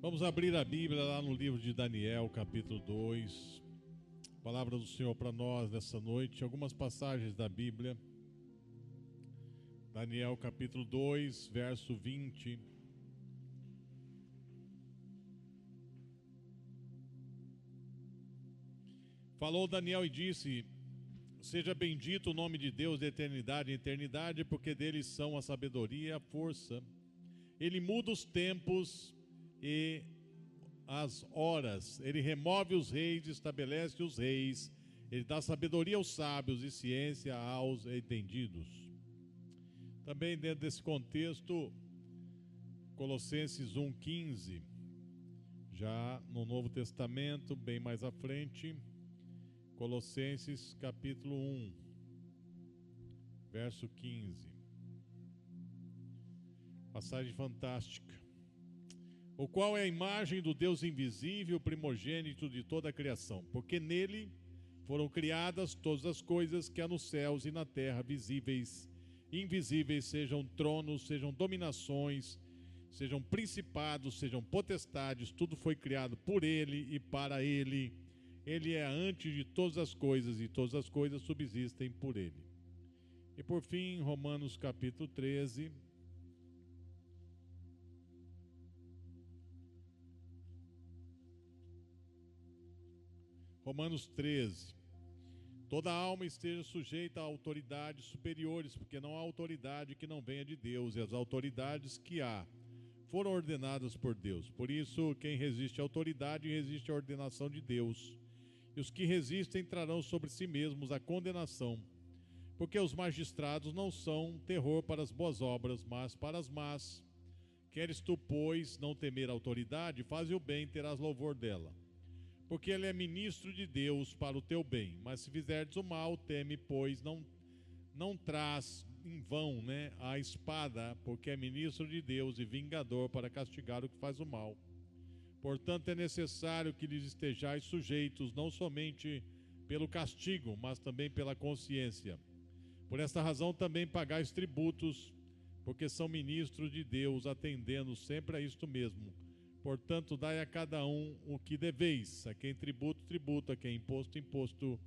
Vamos abrir a Bíblia lá no livro de Daniel, capítulo 2. Palavra do Senhor para nós nessa noite, algumas passagens da Bíblia. Daniel, capítulo 2, verso 20. Falou Daniel e disse: Seja bendito o nome de Deus de eternidade em eternidade, porque dele são a sabedoria e a força. Ele muda os tempos e as horas. Ele remove os reis, estabelece os reis. Ele dá sabedoria aos sábios e ciência aos entendidos. Também dentro desse contexto, Colossenses 1:15, já no Novo Testamento, bem mais à frente, Colossenses capítulo 1, verso 15. Passagem fantástica o qual é a imagem do Deus invisível, primogênito de toda a criação, porque nele foram criadas todas as coisas que há nos céus e na terra, visíveis e invisíveis, sejam tronos, sejam dominações, sejam principados, sejam potestades, tudo foi criado por ele e para ele. Ele é antes de todas as coisas e todas as coisas subsistem por ele. E por fim, Romanos capítulo 13, Romanos 13. Toda alma esteja sujeita a autoridades superiores, porque não há autoridade que não venha de Deus, e as autoridades que há foram ordenadas por Deus. Por isso, quem resiste à autoridade resiste à ordenação de Deus. E os que resistem trarão sobre si mesmos a condenação, porque os magistrados não são terror para as boas obras, mas para as más. Queres tu, pois, não temer a autoridade, faze o bem, terás louvor dela porque ele é ministro de Deus para o teu bem. Mas se fizerdes o mal, teme, pois não não traz em vão, né, a espada, porque é ministro de Deus e vingador para castigar o que faz o mal. Portanto, é necessário que lhes estejais sujeitos, não somente pelo castigo, mas também pela consciência. Por esta razão também pagais tributos, porque são ministros de Deus, atendendo sempre a isto mesmo Portanto, dai a cada um o que deveis, a quem tributo, tributo, a quem imposto, imposto,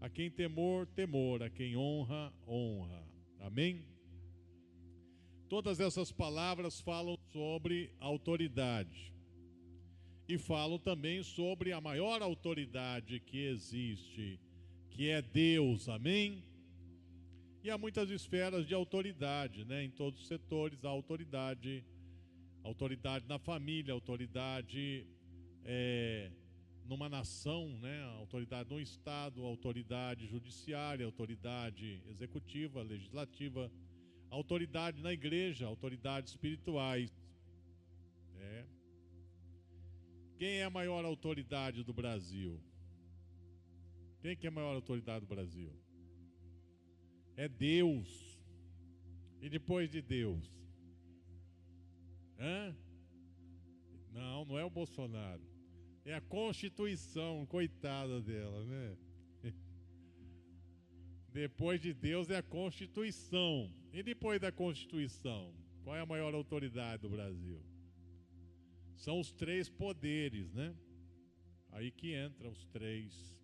a quem temor, temor, a quem honra, honra. Amém? Todas essas palavras falam sobre autoridade e falam também sobre a maior autoridade que existe, que é Deus. Amém? E há muitas esferas de autoridade, né? Em todos os setores há autoridade autoridade na família, autoridade é, numa nação, né? autoridade no Estado, autoridade judiciária, autoridade executiva, legislativa, autoridade na igreja, autoridades espirituais. É. Quem é a maior autoridade do Brasil? Quem que é a maior autoridade do Brasil? É Deus. E depois de Deus? Hã? Não, não é o Bolsonaro. É a Constituição, coitada dela, né? Depois de Deus é a Constituição. E depois da Constituição? Qual é a maior autoridade do Brasil? São os três poderes, né? Aí que entram os três.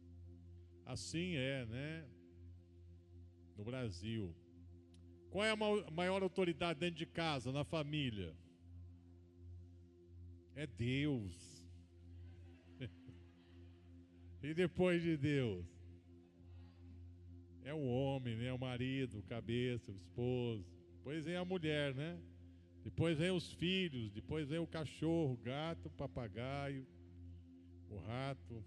Assim é, né? No Brasil. Qual é a maior autoridade dentro de casa, na família? É Deus. e depois de Deus? É o homem, né? O marido, o cabeça, o esposo. Depois vem a mulher, né? Depois vem os filhos, depois vem o cachorro, o gato, o papagaio, o rato.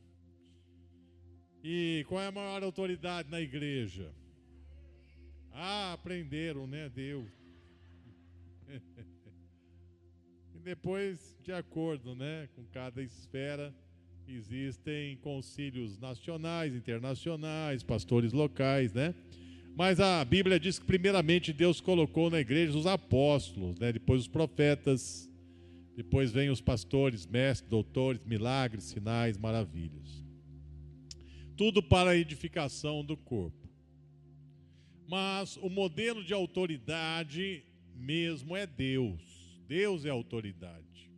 E qual é a maior autoridade na igreja? Ah, aprenderam, né? Deus. Depois, de acordo né, com cada esfera, existem concílios nacionais, internacionais, pastores locais, né? Mas a Bíblia diz que primeiramente Deus colocou na igreja os apóstolos, né? depois os profetas, depois vem os pastores, mestres, doutores, milagres, sinais, maravilhas. Tudo para a edificação do corpo. Mas o modelo de autoridade mesmo é Deus. Deus é autoridade.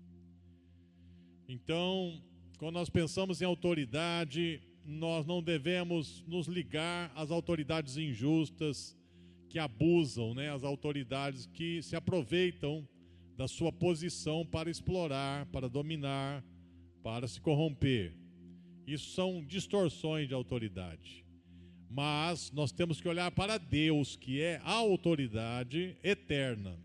Então, quando nós pensamos em autoridade, nós não devemos nos ligar às autoridades injustas que abusam, né, as autoridades que se aproveitam da sua posição para explorar, para dominar, para se corromper. Isso são distorções de autoridade. Mas nós temos que olhar para Deus, que é a autoridade eterna.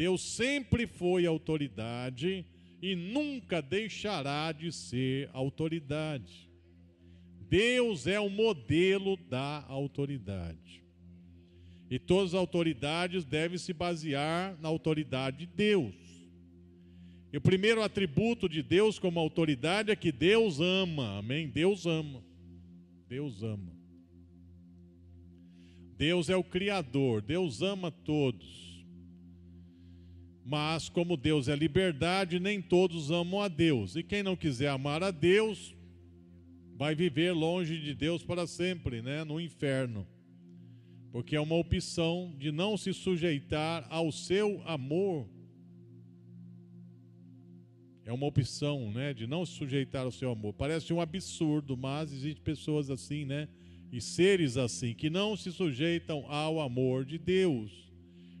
Deus sempre foi autoridade e nunca deixará de ser autoridade. Deus é o modelo da autoridade. E todas as autoridades devem se basear na autoridade de Deus. E o primeiro atributo de Deus como autoridade é que Deus ama. Amém? Deus ama. Deus ama. Deus é o Criador, Deus ama todos. Mas, como Deus é liberdade, nem todos amam a Deus. E quem não quiser amar a Deus, vai viver longe de Deus para sempre, né? no inferno. Porque é uma opção de não se sujeitar ao seu amor. É uma opção, né, de não se sujeitar ao seu amor. Parece um absurdo, mas existem pessoas assim, né, e seres assim que não se sujeitam ao amor de Deus.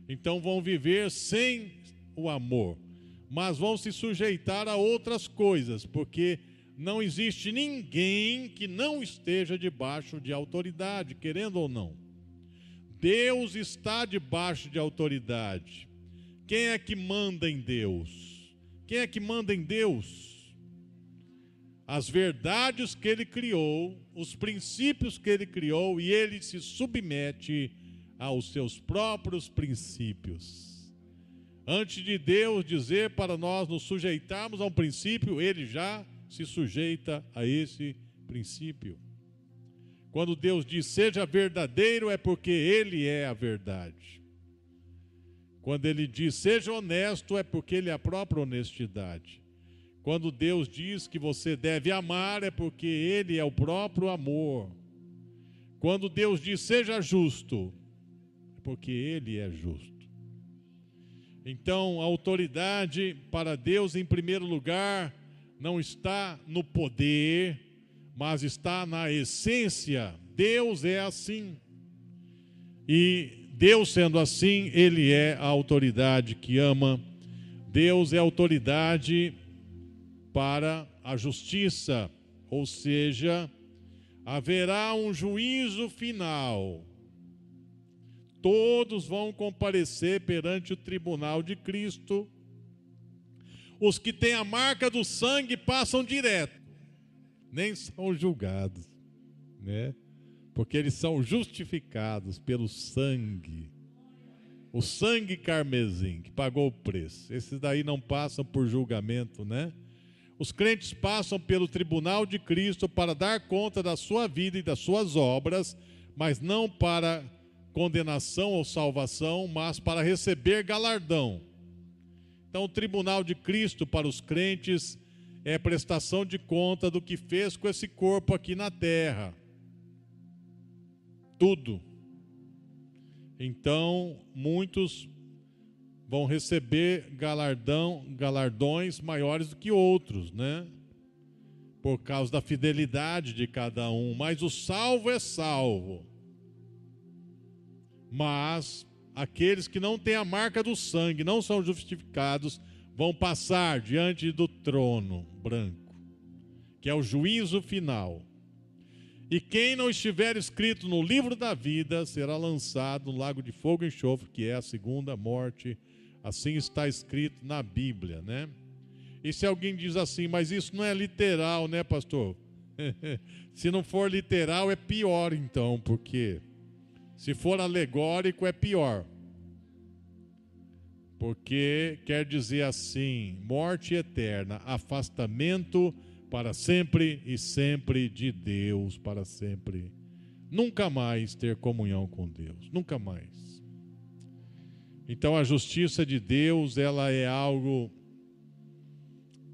Então vão viver sem o amor, mas vão se sujeitar a outras coisas, porque não existe ninguém que não esteja debaixo de autoridade, querendo ou não. Deus está debaixo de autoridade. Quem é que manda em Deus? Quem é que manda em Deus? As verdades que ele criou, os princípios que ele criou, e ele se submete aos seus próprios princípios. Antes de Deus dizer para nós nos sujeitarmos a um princípio, ele já se sujeita a esse princípio. Quando Deus diz seja verdadeiro, é porque Ele é a verdade. Quando Ele diz seja honesto, é porque Ele é a própria honestidade. Quando Deus diz que você deve amar, é porque Ele é o próprio amor. Quando Deus diz seja justo, é porque Ele é justo. Então, a autoridade para Deus, em primeiro lugar, não está no poder, mas está na essência. Deus é assim. E Deus sendo assim, Ele é a autoridade que ama. Deus é a autoridade para a justiça, ou seja, haverá um juízo final. Todos vão comparecer perante o tribunal de Cristo os que têm a marca do sangue passam direto, nem são julgados, né? Porque eles são justificados pelo sangue. O sangue carmesim que pagou o preço. Esses daí não passam por julgamento, né? Os crentes passam pelo tribunal de Cristo para dar conta da sua vida e das suas obras, mas não para condenação ou salvação, mas para receber galardão. Então, o tribunal de Cristo para os crentes é prestação de conta do que fez com esse corpo aqui na terra. Tudo. Então, muitos vão receber galardão, galardões maiores do que outros, né? Por causa da fidelidade de cada um, mas o salvo é salvo. Mas aqueles que não têm a marca do sangue, não são justificados, vão passar diante do trono branco, que é o juízo final. E quem não estiver escrito no livro da vida será lançado no lago de fogo e enxofre, que é a segunda morte. Assim está escrito na Bíblia, né? E se alguém diz assim, mas isso não é literal, né, pastor? se não for literal, é pior então, porque se for alegórico, é pior. Porque quer dizer assim: morte eterna, afastamento para sempre e sempre de Deus, para sempre. Nunca mais ter comunhão com Deus, nunca mais. Então a justiça de Deus, ela é algo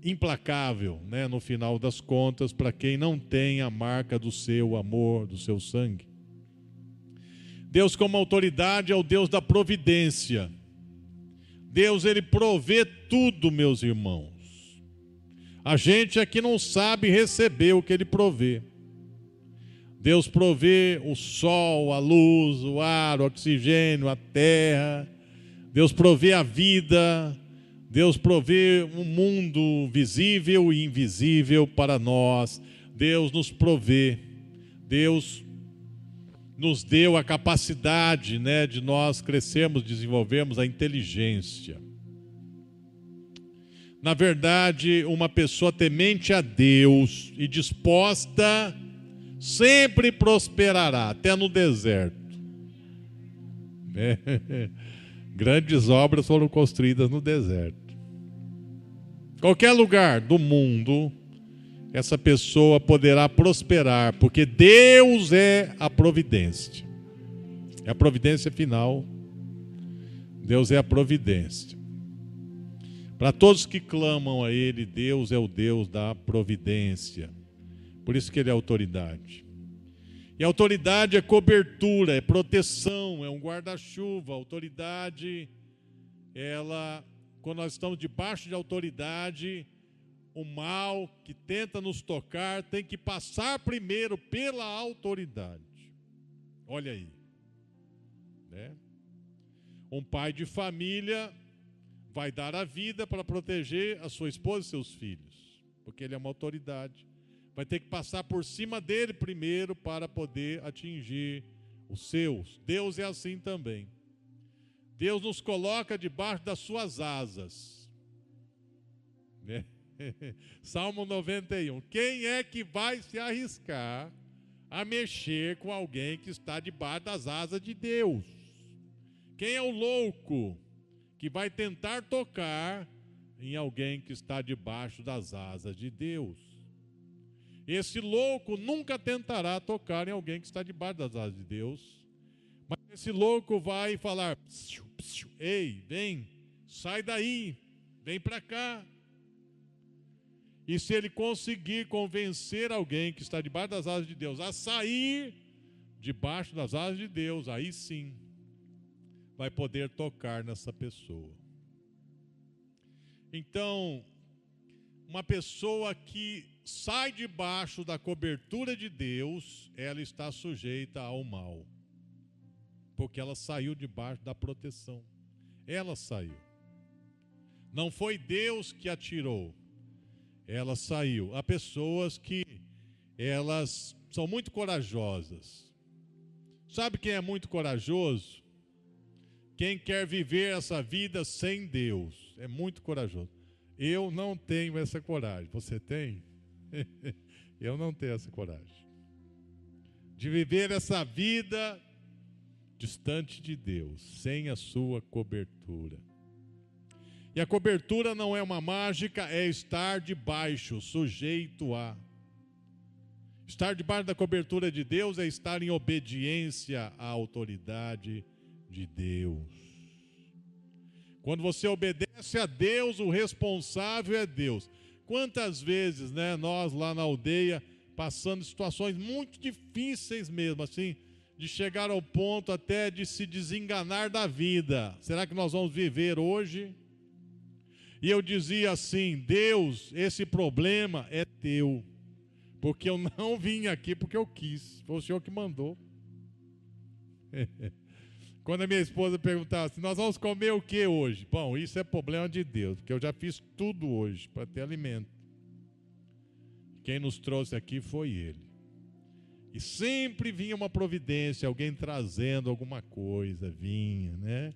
implacável, né, no final das contas, para quem não tem a marca do seu amor, do seu sangue. Deus, como autoridade, é o Deus da providência. Deus, ele provê tudo, meus irmãos. A gente é que não sabe receber o que ele provê. Deus provê o sol, a luz, o ar, o oxigênio, a terra. Deus provê a vida. Deus provê um mundo visível e invisível para nós. Deus nos provê. Deus nos deu a capacidade, né, de nós crescermos, desenvolvermos a inteligência. Na verdade, uma pessoa temente a Deus e disposta sempre prosperará, até no deserto. É. Grandes obras foram construídas no deserto. Qualquer lugar do mundo, essa pessoa poderá prosperar, porque Deus é a providência. É a providência final. Deus é a providência. Para todos que clamam a Ele, Deus é o Deus da providência. Por isso que ele é autoridade. E autoridade é cobertura, é proteção, é um guarda-chuva. Autoridade, ela, quando nós estamos debaixo de autoridade, o mal que tenta nos tocar tem que passar primeiro pela autoridade. Olha aí. Né? Um pai de família vai dar a vida para proteger a sua esposa e seus filhos, porque ele é uma autoridade vai ter que passar por cima dele primeiro para poder atingir os seus. Deus é assim também. Deus nos coloca debaixo das suas asas. Né? Salmo 91. Quem é que vai se arriscar a mexer com alguém que está debaixo das asas de Deus? Quem é o louco que vai tentar tocar em alguém que está debaixo das asas de Deus? Esse louco nunca tentará tocar em alguém que está debaixo das asas de Deus. Mas esse louco vai falar: psiu, psiu, Ei, vem, sai daí, vem para cá. E se ele conseguir convencer alguém que está debaixo das asas de Deus a sair debaixo das asas de Deus, aí sim vai poder tocar nessa pessoa. Então, uma pessoa que sai debaixo da cobertura de Deus, ela está sujeita ao mal. Porque ela saiu debaixo da proteção. Ela saiu. Não foi Deus que a tirou. Ela saiu. Há pessoas que elas são muito corajosas. Sabe quem é muito corajoso? Quem quer viver essa vida sem Deus. É muito corajoso. Eu não tenho essa coragem. Você tem? Eu não tenho essa coragem. De viver essa vida distante de Deus, sem a sua cobertura. E a cobertura não é uma mágica, é estar debaixo, sujeito a. Estar debaixo da cobertura de Deus é estar em obediência à autoridade de Deus. Quando você obedece a Deus, o responsável é Deus. Quantas vezes, né, nós lá na aldeia, passando situações muito difíceis mesmo, assim, de chegar ao ponto até de se desenganar da vida. Será que nós vamos viver hoje? E eu dizia assim: Deus, esse problema é teu, porque eu não vim aqui porque eu quis, foi o Senhor que mandou. Quando a minha esposa perguntava assim, nós vamos comer o que hoje? Bom, isso é problema de Deus, porque eu já fiz tudo hoje para ter alimento. Quem nos trouxe aqui foi Ele. E sempre vinha uma providência, alguém trazendo alguma coisa, vinha, né?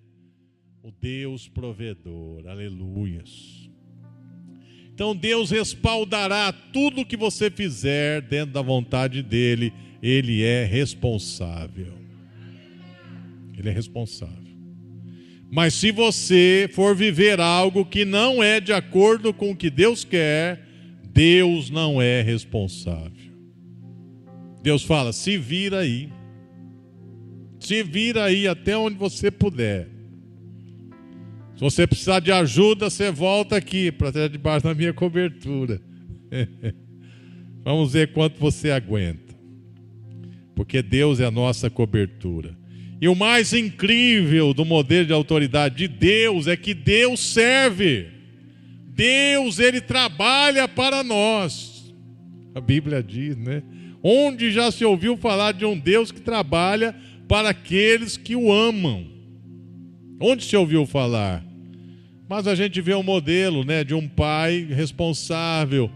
O Deus provedor, aleluias. Então Deus respaldará tudo que você fizer dentro da vontade dEle, Ele é responsável. Ele é responsável. Mas se você for viver algo que não é de acordo com o que Deus quer, Deus não é responsável. Deus fala: se vira aí. Se vira aí até onde você puder. Se você precisar de ajuda, você volta aqui para estar debaixo da minha cobertura. Vamos ver quanto você aguenta. Porque Deus é a nossa cobertura. E o mais incrível do modelo de autoridade de Deus é que Deus serve. Deus, ele trabalha para nós. A Bíblia diz, né? Onde já se ouviu falar de um Deus que trabalha para aqueles que o amam? Onde se ouviu falar? Mas a gente vê um modelo, né, de um pai responsável.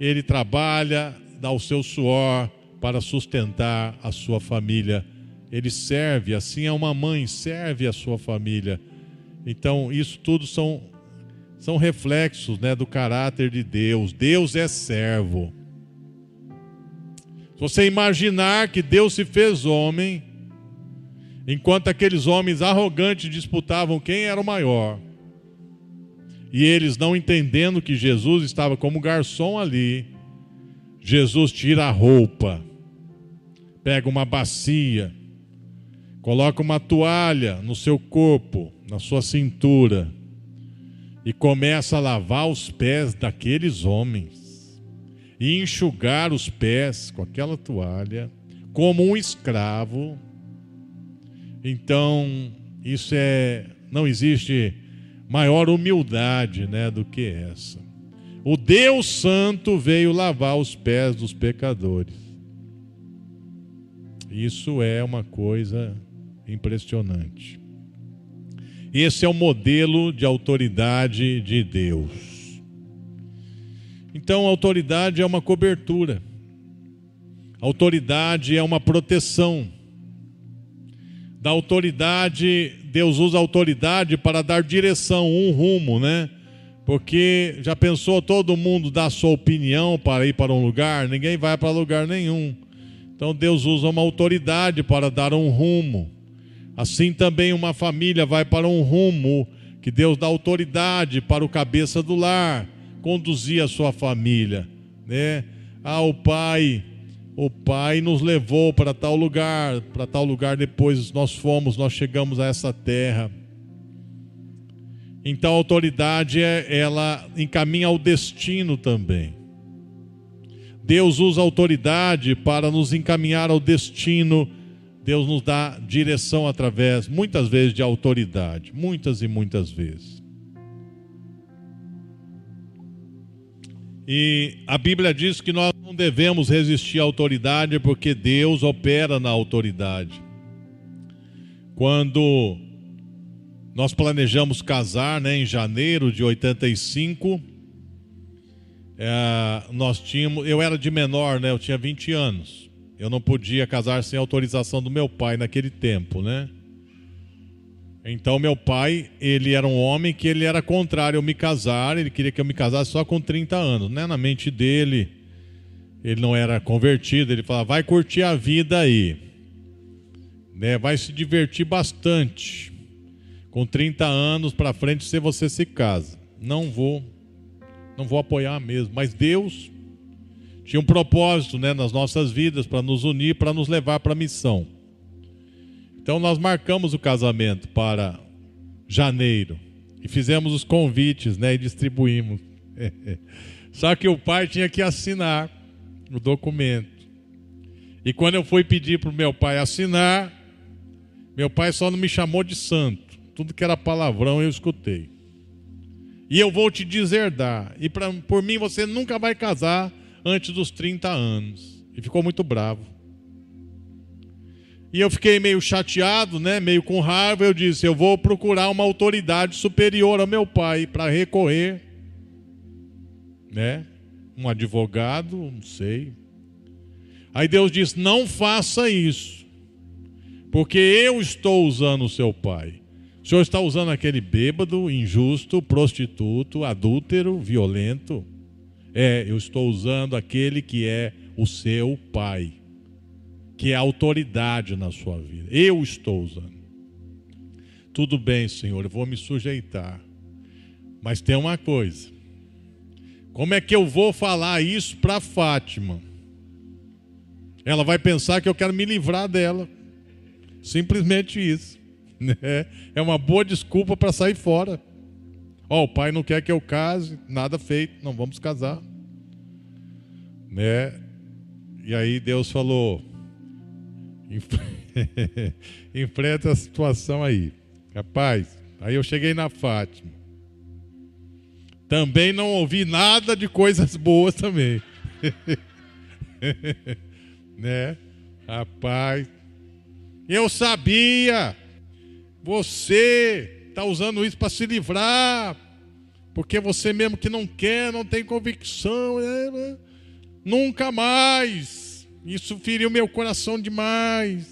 Ele trabalha, dá o seu suor para sustentar a sua família. Ele serve, assim é uma mãe, serve a sua família. Então, isso tudo são são reflexos, né, do caráter de Deus. Deus é servo. Se você imaginar que Deus se fez homem, enquanto aqueles homens arrogantes disputavam quem era o maior, e eles não entendendo que Jesus estava como garçom ali, Jesus tira a roupa, pega uma bacia, coloca uma toalha no seu corpo, na sua cintura, e começa a lavar os pés daqueles homens e enxugar os pés com aquela toalha, como um escravo. Então, isso é. Não existe maior humildade né, do que essa. O Deus Santo veio lavar os pés dos pecadores. Isso é uma coisa impressionante. Esse é o modelo de autoridade de Deus. Então, autoridade é uma cobertura, autoridade é uma proteção. Da autoridade, Deus usa a autoridade para dar direção, um rumo, né? Porque já pensou todo mundo dar sua opinião para ir para um lugar? Ninguém vai para lugar nenhum. Então Deus usa uma autoridade para dar um rumo. Assim também uma família vai para um rumo que Deus dá autoridade para o cabeça do lar conduzir a sua família, né? Ah, o pai, o pai nos levou para tal lugar, para tal lugar depois nós fomos, nós chegamos a essa terra. Então a autoridade é, ela encaminha ao destino também. Deus usa a autoridade para nos encaminhar ao destino Deus nos dá direção através, muitas vezes, de autoridade. Muitas e muitas vezes. E a Bíblia diz que nós não devemos resistir à autoridade, porque Deus opera na autoridade. Quando nós planejamos casar, né, em janeiro de 85, é, nós tínhamos, eu era de menor, né, eu tinha 20 anos. Eu não podia casar sem autorização do meu pai naquele tempo, né? Então meu pai, ele era um homem que ele era contrário a me casar, ele queria que eu me casasse só com 30 anos, né? Na mente dele, ele não era convertido, ele falava: "Vai curtir a vida aí". Né? Vai se divertir bastante. Com 30 anos para frente, se você se casa. Não vou não vou apoiar mesmo, mas Deus tinha um propósito né, nas nossas vidas para nos unir, para nos levar para a missão. Então nós marcamos o casamento para janeiro e fizemos os convites né, e distribuímos. Só que o pai tinha que assinar o documento. E quando eu fui pedir para o meu pai assinar, meu pai só não me chamou de santo. Tudo que era palavrão eu escutei. E eu vou te deserdar. E pra, por mim você nunca vai casar antes dos 30 anos. E ficou muito bravo. E eu fiquei meio chateado, né, meio com raiva. Eu disse: eu vou procurar uma autoridade superior ao meu pai para recorrer, né? Um advogado, não sei. Aí Deus disse: não faça isso, porque eu estou usando o seu pai. O senhor está usando aquele bêbado, injusto, prostituto, adúltero, violento. É, eu estou usando aquele que é o seu pai, que é autoridade na sua vida. Eu estou usando. Tudo bem, Senhor, eu vou me sujeitar. Mas tem uma coisa. Como é que eu vou falar isso para Fátima? Ela vai pensar que eu quero me livrar dela. Simplesmente isso. Né? É uma boa desculpa para sair fora. Ó, oh, o pai não quer que eu case, nada feito, não vamos casar. Né? E aí Deus falou: enfrenta a situação aí. Rapaz, aí eu cheguei na Fátima. Também não ouvi nada de coisas boas também. né? Rapaz, eu sabia. Você está usando isso para se livrar. Porque você mesmo que não quer, não tem convicção. Né? Nunca mais. Isso feriu meu coração demais.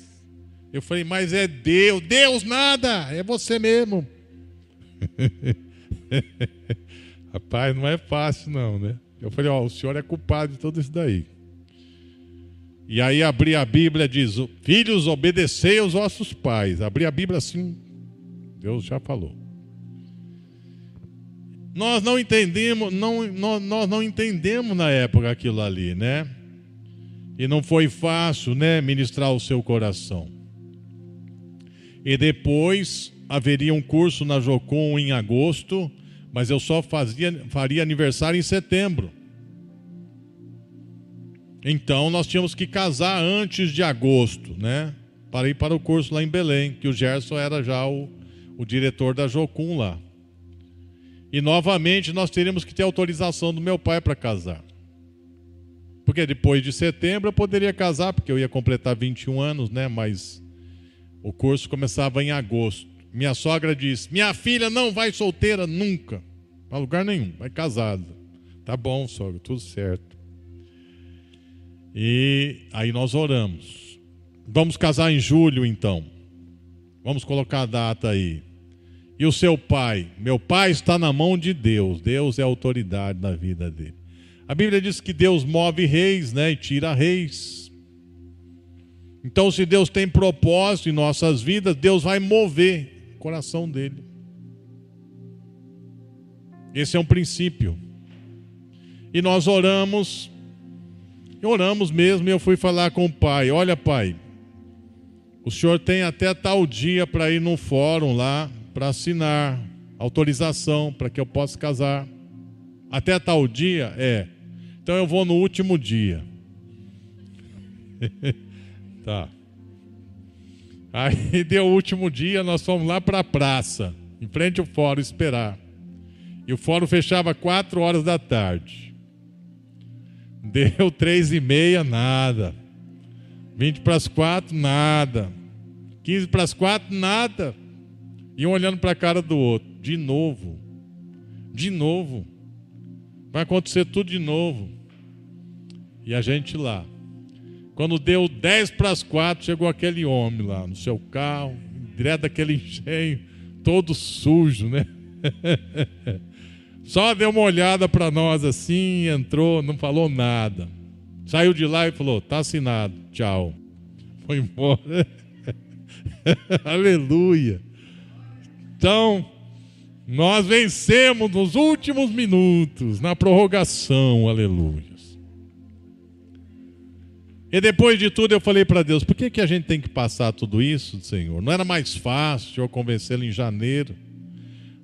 Eu falei, mas é Deus. Deus nada. É você mesmo. Rapaz, não é fácil não, né? Eu falei, ó, o senhor é culpado de tudo isso daí. E aí abri a Bíblia diz: Filhos, obedecei aos vossos pais. Abri a Bíblia assim, Deus já falou. Nós não entendemos, não, nós, nós não entendemos na época aquilo ali, né? E não foi fácil, né, ministrar o seu coração. E depois haveria um curso na Jocum em agosto, mas eu só fazia, faria aniversário em setembro. Então nós tínhamos que casar antes de agosto, né? Para ir para o curso lá em Belém, que o Gerson era já o, o diretor da Jocum lá. E novamente nós teríamos que ter autorização do meu pai para casar. Porque depois de setembro eu poderia casar, porque eu ia completar 21 anos, né? Mas o curso começava em agosto. Minha sogra disse: Minha filha não vai solteira nunca, para lugar nenhum, vai casada. Tá bom, sogra, tudo certo. E aí nós oramos. Vamos casar em julho então. Vamos colocar a data aí. E o seu pai? Meu pai está na mão de Deus. Deus é autoridade na vida dele. A Bíblia diz que Deus move reis, né, e tira reis. Então, se Deus tem propósito em nossas vidas, Deus vai mover o coração dele. Esse é um princípio. E nós oramos oramos mesmo e eu fui falar com o pai: Olha, pai, o senhor tem até tal dia para ir no fórum lá para assinar autorização para que eu possa casar. Até tal dia? É. Então eu vou no último dia. tá. Aí deu o último dia, nós fomos lá para a praça, em frente ao fórum, esperar. E o fórum fechava quatro horas da tarde. Deu três e meia, nada. 20 para as quatro, nada. 15 para as quatro, nada. E um olhando para a cara do outro. De novo. De novo. Vai acontecer tudo de novo. E a gente lá. Quando deu 10 para as quatro, chegou aquele homem lá no seu carro, direto daquele engenho, todo sujo, né? Só deu uma olhada para nós assim, entrou, não falou nada. Saiu de lá e falou: tá assinado, tchau. Foi embora. Aleluia. Então, nós vencemos nos últimos minutos, na prorrogação, aleluia. E depois de tudo eu falei para Deus: por que, que a gente tem que passar tudo isso, Senhor? Não era mais fácil eu convencê-lo em janeiro?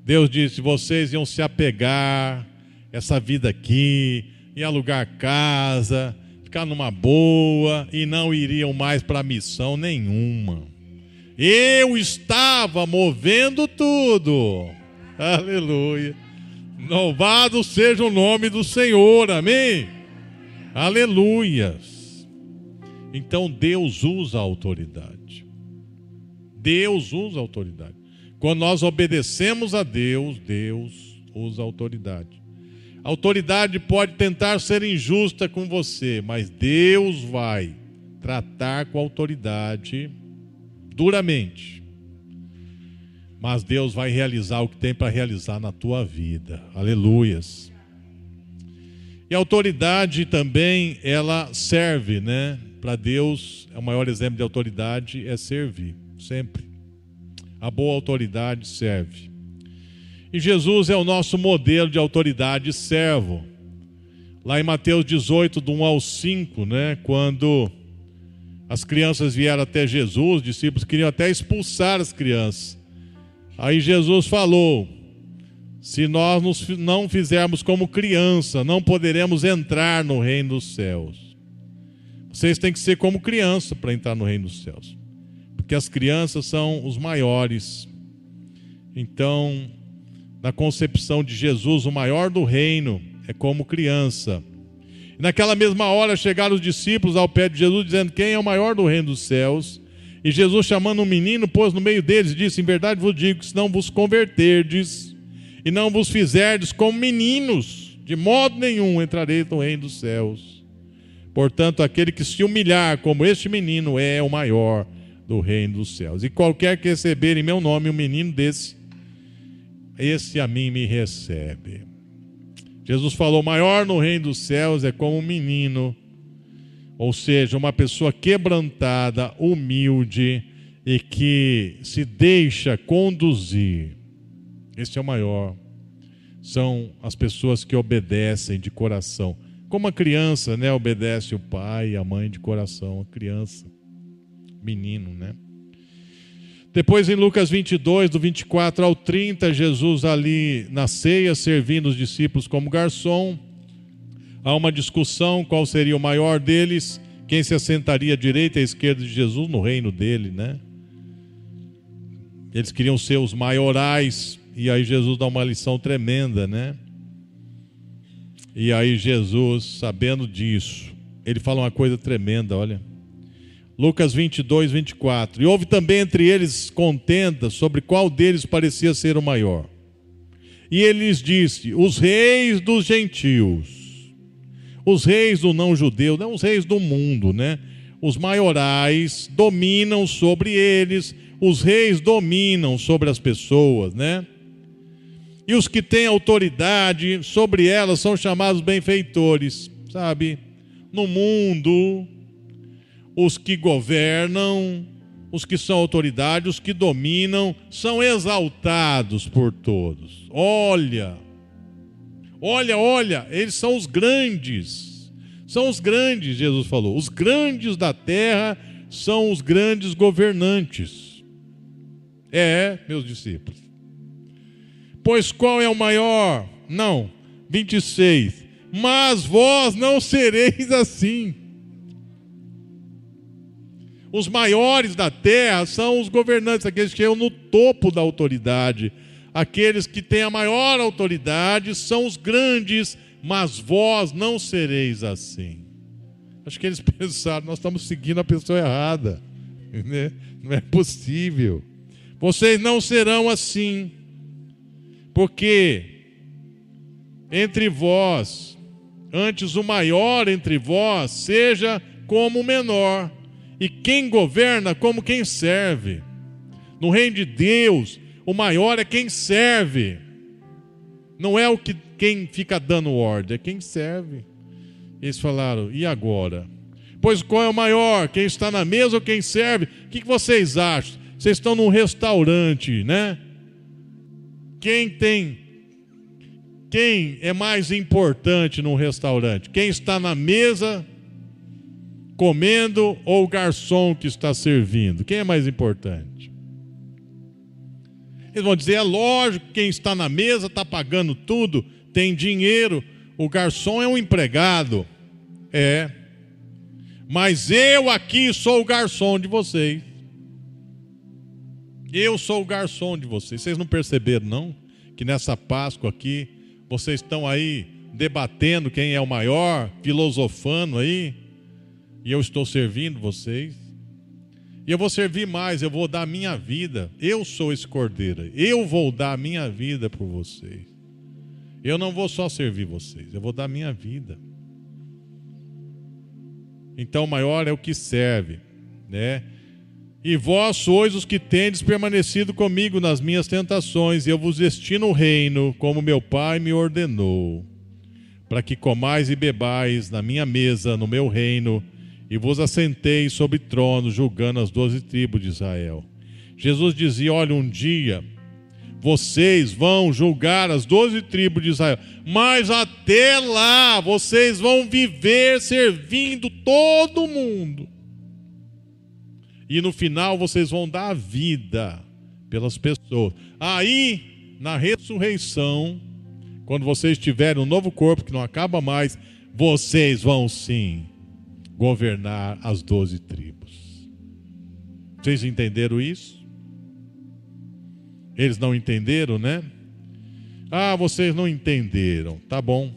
Deus disse: vocês iam se apegar essa vida aqui, e alugar casa, ficar numa boa e não iriam mais para missão nenhuma. Eu estava movendo tudo. Aleluia. Louvado seja o nome do Senhor. Amém. Aleluias. Então Deus usa a autoridade. Deus usa a autoridade. Quando nós obedecemos a Deus, Deus usa autoridade. A autoridade pode tentar ser injusta com você, mas Deus vai tratar com a autoridade duramente. Mas Deus vai realizar o que tem para realizar na tua vida. Aleluias. E a autoridade também, ela serve, né? Para Deus, é o maior exemplo de autoridade é servir, sempre a boa autoridade serve. E Jesus é o nosso modelo de autoridade servo. Lá em Mateus 18, do 1 ao 5, né, quando as crianças vieram até Jesus, os discípulos queriam até expulsar as crianças. Aí Jesus falou: se nós não fizermos como criança, não poderemos entrar no reino dos céus. Vocês têm que ser como criança para entrar no reino dos céus porque as crianças são os maiores. Então, na concepção de Jesus, o maior do reino é como criança. Naquela mesma hora chegaram os discípulos ao pé de Jesus, dizendo: Quem é o maior do reino dos céus? E Jesus, chamando um menino, pôs no meio deles e disse: Em verdade vos digo que se não vos converterdes e não vos fizerdes como meninos, de modo nenhum entrareis no reino dos céus. Portanto, aquele que se humilhar como este menino é o maior do reino dos céus. E qualquer que receber em meu nome um menino desse, esse a mim me recebe. Jesus falou: maior no reino dos céus é como um menino, ou seja, uma pessoa quebrantada, humilde e que se deixa conduzir. Esse é o maior. São as pessoas que obedecem de coração. Como a criança, né, obedece o pai e a mãe de coração, a criança, menino, né? Depois em Lucas 22, do 24 ao 30, Jesus ali na ceia, servindo os discípulos como garçom. Há uma discussão qual seria o maior deles, quem se assentaria à direita e à esquerda de Jesus no reino dele, né? Eles queriam ser os maiorais, e aí Jesus dá uma lição tremenda, né? E aí Jesus, sabendo disso, ele fala uma coisa tremenda, olha. Lucas 22, 24. E houve também entre eles contenda sobre qual deles parecia ser o maior. E ele lhes disse: Os reis dos gentios, os reis do não-judeu, não os reis do mundo, né? Os maiorais dominam sobre eles, os reis dominam sobre as pessoas, né? E os que têm autoridade sobre elas são chamados benfeitores, sabe? No mundo, os que governam, os que são autoridade, os que dominam, são exaltados por todos. Olha, olha, olha, eles são os grandes, são os grandes, Jesus falou, os grandes da terra são os grandes governantes. É, meus discípulos. Pois qual é o maior? Não, 26. Mas vós não sereis assim os maiores da terra são os governantes, aqueles que chegam no topo da autoridade. Aqueles que têm a maior autoridade são os grandes, mas vós não sereis assim. Acho que eles pensaram, nós estamos seguindo a pessoa errada. Né? Não é possível. Vocês não serão assim. Porque entre vós, antes o maior entre vós, seja como o menor e quem governa como quem serve. No reino de Deus, o maior é quem serve. Não é o que quem fica dando ordem, é quem serve. Eles falaram: "E agora? Pois qual é o maior? Quem está na mesa ou quem serve? O que vocês acham? Vocês estão num restaurante, né? Quem tem quem é mais importante num restaurante? Quem está na mesa comendo ou o garçom que está servindo? Quem é mais importante? Eles vão dizer: é lógico, quem está na mesa está pagando tudo, tem dinheiro, o garçom é um empregado. É. Mas eu aqui sou o garçom de vocês. Eu sou o garçom de vocês. Vocês não perceberam, não? Que nessa Páscoa aqui, vocês estão aí debatendo quem é o maior, filosofando aí. E eu estou servindo vocês. E eu vou servir mais, eu vou dar minha vida. Eu sou esse cordeiro. Eu vou dar minha vida por vocês. Eu não vou só servir vocês, eu vou dar minha vida. Então, maior é o que serve, né? E vós sois os que tendes permanecido comigo nas minhas tentações, e eu vos destino o reino, como meu Pai me ordenou, para que comais e bebais na minha mesa, no meu reino, e vos assentei sobre tronos, julgando as doze tribos de Israel. Jesus dizia: Olha, um dia vocês vão julgar as doze tribos de Israel, mas até lá vocês vão viver servindo todo mundo. E no final vocês vão dar a vida pelas pessoas. Aí, na ressurreição, quando vocês tiverem um novo corpo que não acaba mais, vocês vão sim governar as doze tribos. Vocês entenderam isso? Eles não entenderam, né? Ah, vocês não entenderam. Tá bom.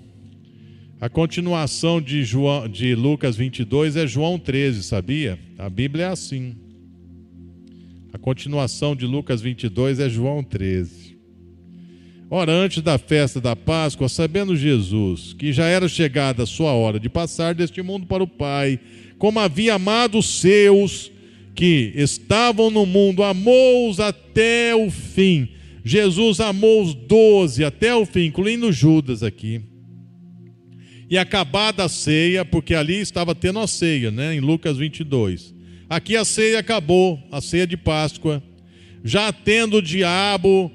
A continuação de, João, de Lucas 22 é João 13, sabia? A Bíblia é assim. A continuação de Lucas 22 é João 13. Ora, antes da festa da Páscoa, sabendo Jesus que já era chegada a sua hora de passar deste mundo para o Pai, como havia amado os seus que estavam no mundo, amou-os até o fim. Jesus amou os doze até o fim, incluindo Judas aqui. E acabada a ceia, porque ali estava tendo a ceia, né, em Lucas 22. Aqui a ceia acabou, a ceia de Páscoa. Já tendo o diabo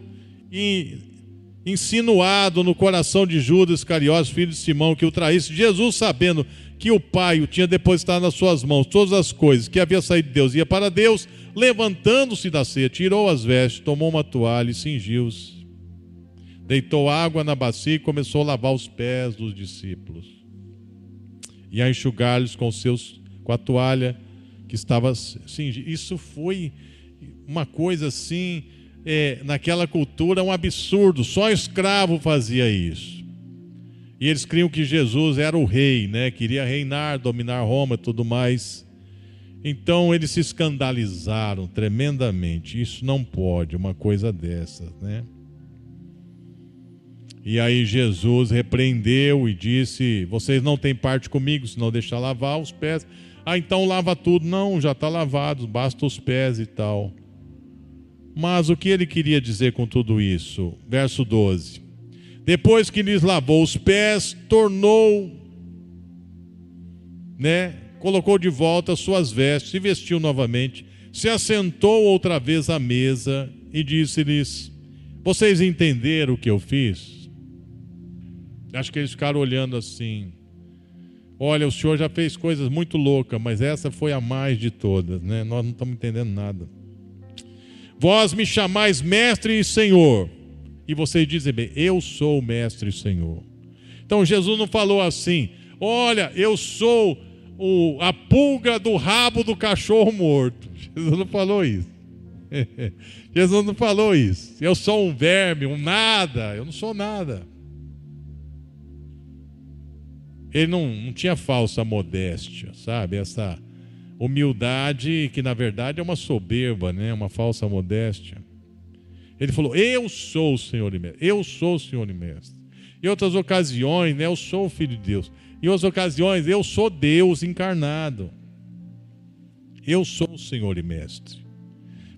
insinuado no coração de Judas Iscariotes, filho de Simão, que o traísse, Jesus sabendo que o Pai o tinha depositado nas suas mãos todas as coisas, que havia saído de Deus, ia para Deus, levantando-se da ceia, tirou as vestes, tomou uma toalha e cingiu-se. Deitou água na bacia e começou a lavar os pés dos discípulos. E a enxugar-lhes com, seus, com a toalha que estava cingida. Isso foi uma coisa assim, é, naquela cultura, um absurdo. Só escravo fazia isso. E eles criam que Jesus era o rei, né? Queria reinar, dominar Roma e tudo mais. Então eles se escandalizaram tremendamente. Isso não pode, uma coisa dessa, né? E aí Jesus repreendeu e disse: Vocês não têm parte comigo se não deixar lavar os pés. Ah, então lava tudo. Não, já está lavado, basta os pés e tal. Mas o que ele queria dizer com tudo isso? Verso 12. Depois que lhes lavou os pés, tornou, né? Colocou de volta suas vestes, se vestiu novamente, se assentou outra vez à mesa e disse-lhes: Vocês entenderam o que eu fiz? Acho que eles ficaram olhando assim. Olha, o senhor já fez coisas muito loucas, mas essa foi a mais de todas, né? Nós não estamos entendendo nada. Vós me chamais mestre e senhor e vocês dizem bem, eu sou o mestre e Senhor. Então Jesus não falou assim, olha, eu sou o, a pulga do rabo do cachorro morto. Jesus não falou isso. Jesus não falou isso. Eu sou um verme, um nada. Eu não sou nada. Ele não, não tinha falsa modéstia, sabe? Essa humildade que na verdade é uma soberba, né? Uma falsa modéstia. Ele falou: Eu sou o Senhor e Mestre. Eu sou o Senhor e Mestre. Em outras ocasiões, né, eu sou o Filho de Deus. Em outras ocasiões, eu sou Deus encarnado. Eu sou o Senhor e Mestre.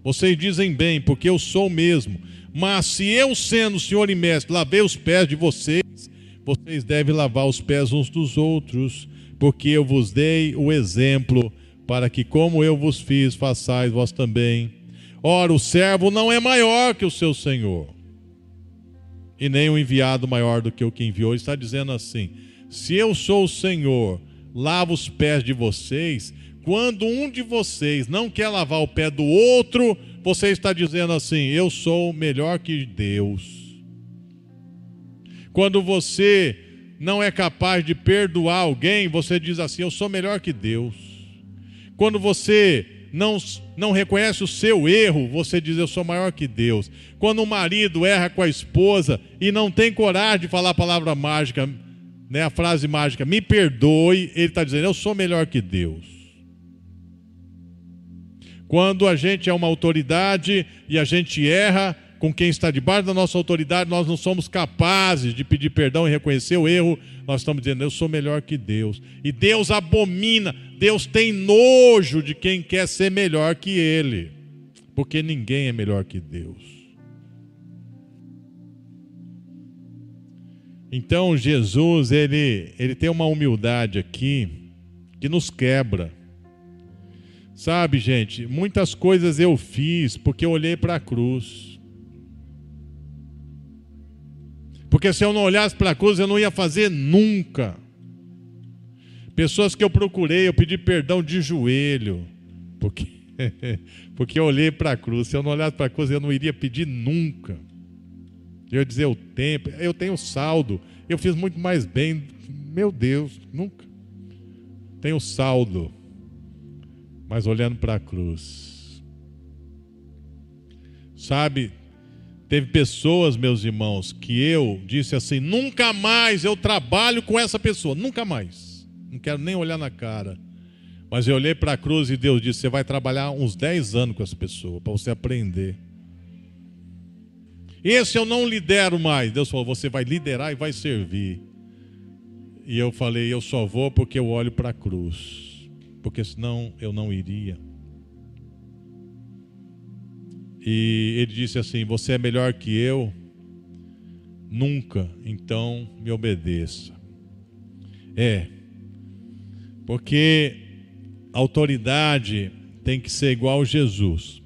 Vocês dizem bem, porque eu sou mesmo. Mas se eu, sendo o Senhor e Mestre, lavei os pés de vocês, vocês devem lavar os pés uns dos outros, porque eu vos dei o exemplo, para que, como eu vos fiz, façais vós também. Ora, o servo não é maior que o seu senhor, e nem o enviado maior do que o que enviou. Está dizendo assim: se eu sou o Senhor, lavo os pés de vocês. Quando um de vocês não quer lavar o pé do outro, você está dizendo assim: eu sou melhor que Deus. Quando você não é capaz de perdoar alguém, você diz assim: eu sou melhor que Deus. Quando você não, não reconhece o seu erro, você diz: Eu sou maior que Deus. Quando o marido erra com a esposa e não tem coragem de falar a palavra mágica, né, a frase mágica, me perdoe, ele está dizendo: Eu sou melhor que Deus. Quando a gente é uma autoridade e a gente erra, com quem está debaixo da nossa autoridade, nós não somos capazes de pedir perdão e reconhecer o erro, nós estamos dizendo, eu sou melhor que Deus. E Deus abomina, Deus tem nojo de quem quer ser melhor que Ele, porque ninguém é melhor que Deus. Então Jesus, ele, ele tem uma humildade aqui que nos quebra. Sabe, gente, muitas coisas eu fiz porque eu olhei para a cruz. Porque se eu não olhasse para a cruz, eu não ia fazer nunca. Pessoas que eu procurei, eu pedi perdão de joelho, porque, porque eu olhei para a cruz. Se eu não olhasse para a cruz, eu não iria pedir nunca. Eu ia dizer o tempo, eu tenho saldo, eu fiz muito mais bem. Meu Deus, nunca. Tenho saldo, mas olhando para a cruz. Sabe, Teve pessoas, meus irmãos, que eu disse assim: nunca mais eu trabalho com essa pessoa, nunca mais. Não quero nem olhar na cara. Mas eu olhei para a cruz e Deus disse: você vai trabalhar uns 10 anos com essa pessoa, para você aprender. Esse eu não lidero mais. Deus falou: você vai liderar e vai servir. E eu falei: eu só vou porque eu olho para a cruz, porque senão eu não iria. E ele disse assim: Você é melhor que eu? Nunca, então me obedeça. É, porque a autoridade tem que ser igual a Jesus.